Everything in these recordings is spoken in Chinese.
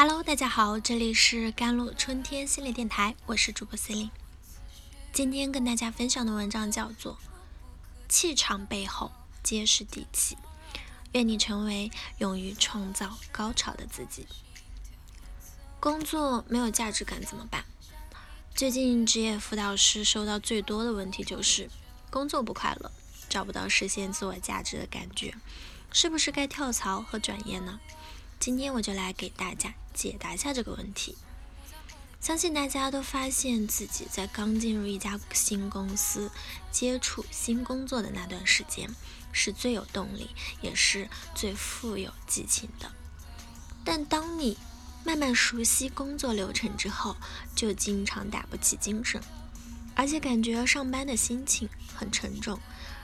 Hello，大家好，这里是甘露春天心理电台，我是主播心灵今天跟大家分享的文章叫做《气场背后皆是底气》，愿你成为勇于创造高潮的自己。工作没有价值感怎么办？最近职业辅导师收到最多的问题就是工作不快乐，找不到实现自我价值的感觉，是不是该跳槽和转业呢？今天我就来给大家解答一下这个问题。相信大家都发现自己在刚进入一家新公司、接触新工作的那段时间，是最有动力，也是最富有激情的。但当你慢慢熟悉工作流程之后，就经常打不起精神，而且感觉上班的心情很沉重，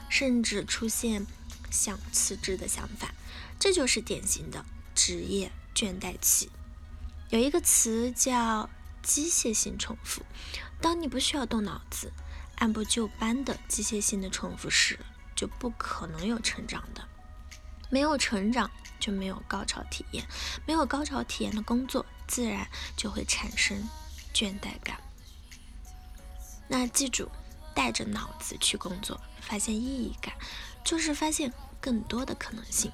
甚至出现想辞职的想法。这就是典型的。职业倦怠期有一个词叫机械性重复。当你不需要动脑子，按部就班的机械性的重复时，就不可能有成长的。没有成长，就没有高潮体验。没有高潮体验的工作，自然就会产生倦怠感。那记住，带着脑子去工作，发现意义感，就是发现更多的可能性。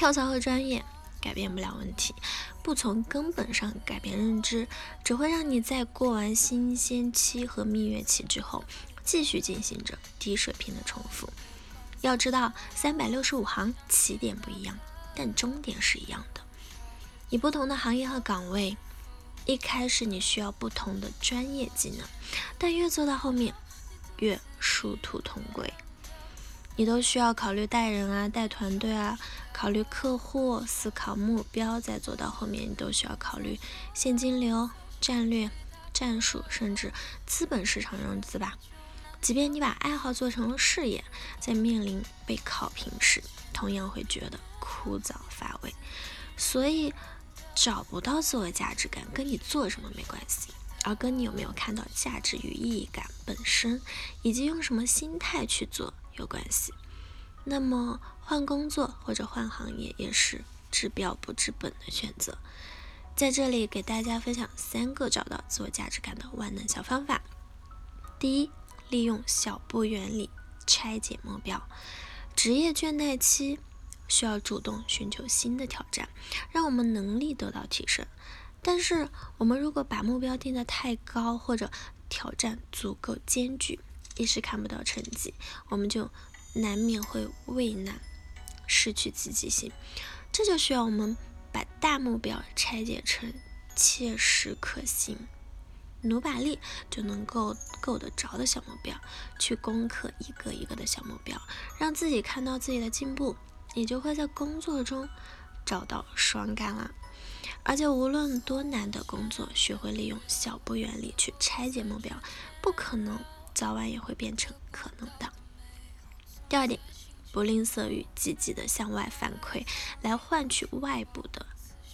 跳槽和专业改变不了问题，不从根本上改变认知，只会让你在过完新鲜期和蜜月期之后，继续进行着低水平的重复。要知道，三百六十五行起点不一样，但终点是一样的。以不同的行业和岗位，一开始你需要不同的专业技能，但越做到后面，越殊途同归。你都需要考虑带人啊，带团队啊，考虑客户，思考目标，再做到后面，你都需要考虑现金流、战略、战术，甚至资本市场融资吧。即便你把爱好做成了事业，在面临被考评时，同样会觉得枯燥乏味。所以，找不到自我价值感，跟你做什么没关系，而跟你有没有看到价值与意义感本身，以及用什么心态去做。有关系，那么换工作或者换行业也是治标不治本的选择。在这里给大家分享三个找到自我价值感的万能小方法。第一，利用小步原理拆解目标。职业倦怠期需要主动寻求新的挑战，让我们能力得到提升。但是我们如果把目标定得太高，或者挑战足够艰巨，一时看不到成绩，我们就难免会畏难，失去积极性。这就需要我们把大目标拆解成切实可行、努把力就能够够得着的小目标，去攻克一个一个的小目标，让自己看到自己的进步，你就会在工作中找到爽感了。而且无论多难的工作，学会利用小步原理去拆解目标，不可能。早晚也会变成可能的。第二点，不吝啬于积极的向外反馈，来换取外部的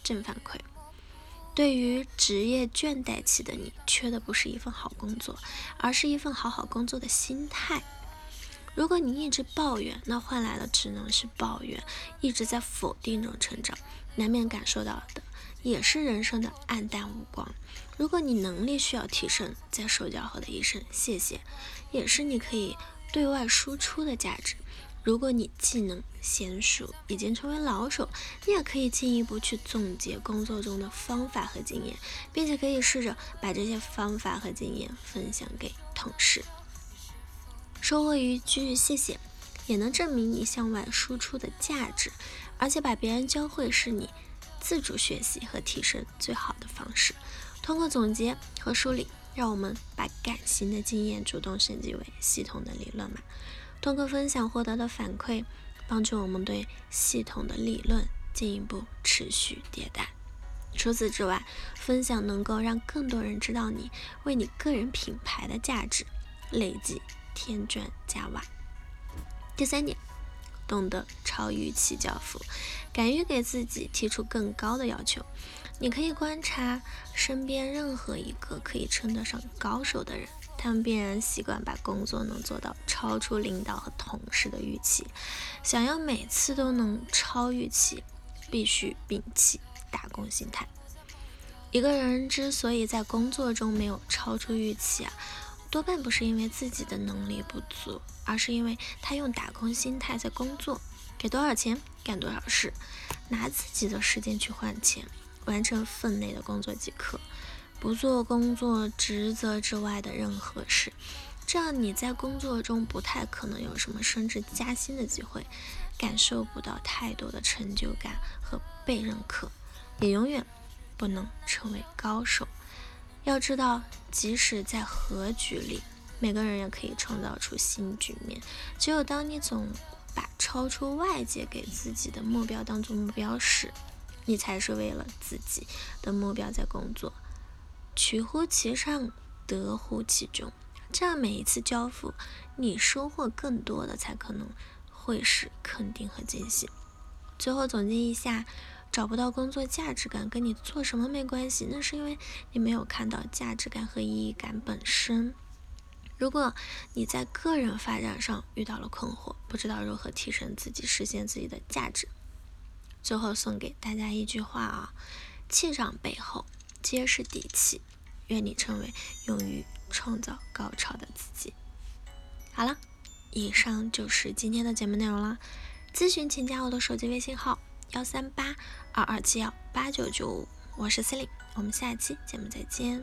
正反馈。对于职业倦怠期的你，缺的不是一份好工作，而是一份好好工作的心态。如果你一直抱怨，那换来的只能是抱怨，一直在否定中成长，难免感受到的。也是人生的暗淡无光。如果你能力需要提升，在手脚后的一声谢谢，也是你可以对外输出的价值。如果你技能娴熟，已经成为老手，你也可以进一步去总结工作中的方法和经验，并且可以试着把这些方法和经验分享给同事。收获一句谢谢，也能证明你向外输出的价值，而且把别人教会是你。自主学习和提升最好的方式，通过总结和梳理，让我们把感性的经验主动升级为系统的理论嘛。通过分享获得的反馈，帮助我们对系统的理论进一步持续迭代。除此之外，分享能够让更多人知道你为你个人品牌的价值，累计添砖加瓦。第三点。懂得超预期交付，敢于给自己提出更高的要求。你可以观察身边任何一个可以称得上高手的人，他们必然习惯把工作能做到超出领导和同事的预期。想要每次都能超预期，必须摒弃打工心态。一个人之所以在工作中没有超出预期啊，多半不是因为自己的能力不足，而是因为他用打工心态在工作，给多少钱干多少事，拿自己的时间去换钱，完成分内的工作即可，不做工作职责之外的任何事。这样你在工作中不太可能有什么升职加薪的机会，感受不到太多的成就感和被认可，也永远。不能成为高手。要知道，即使在和局里，每个人也可以创造出新局面。只有当你总把超出外界给自己的目标当做目标时，你才是为了自己的目标在工作。取乎其上，得乎其中。这样每一次交付，你收获更多的，才可能会是肯定和惊喜。最后总结一下。找不到工作价值感，跟你做什么没关系，那是因为你没有看到价值感和意义感本身。如果你在个人发展上遇到了困惑，不知道如何提升自己，实现自己的价值，最后送给大家一句话啊：气场背后皆是底气。愿你成为勇于创造高潮的自己。好了，以上就是今天的节目内容了。咨询请加我的手机微信号。幺三八二二七幺八九九五，我是 Siri，我们下期节目再见。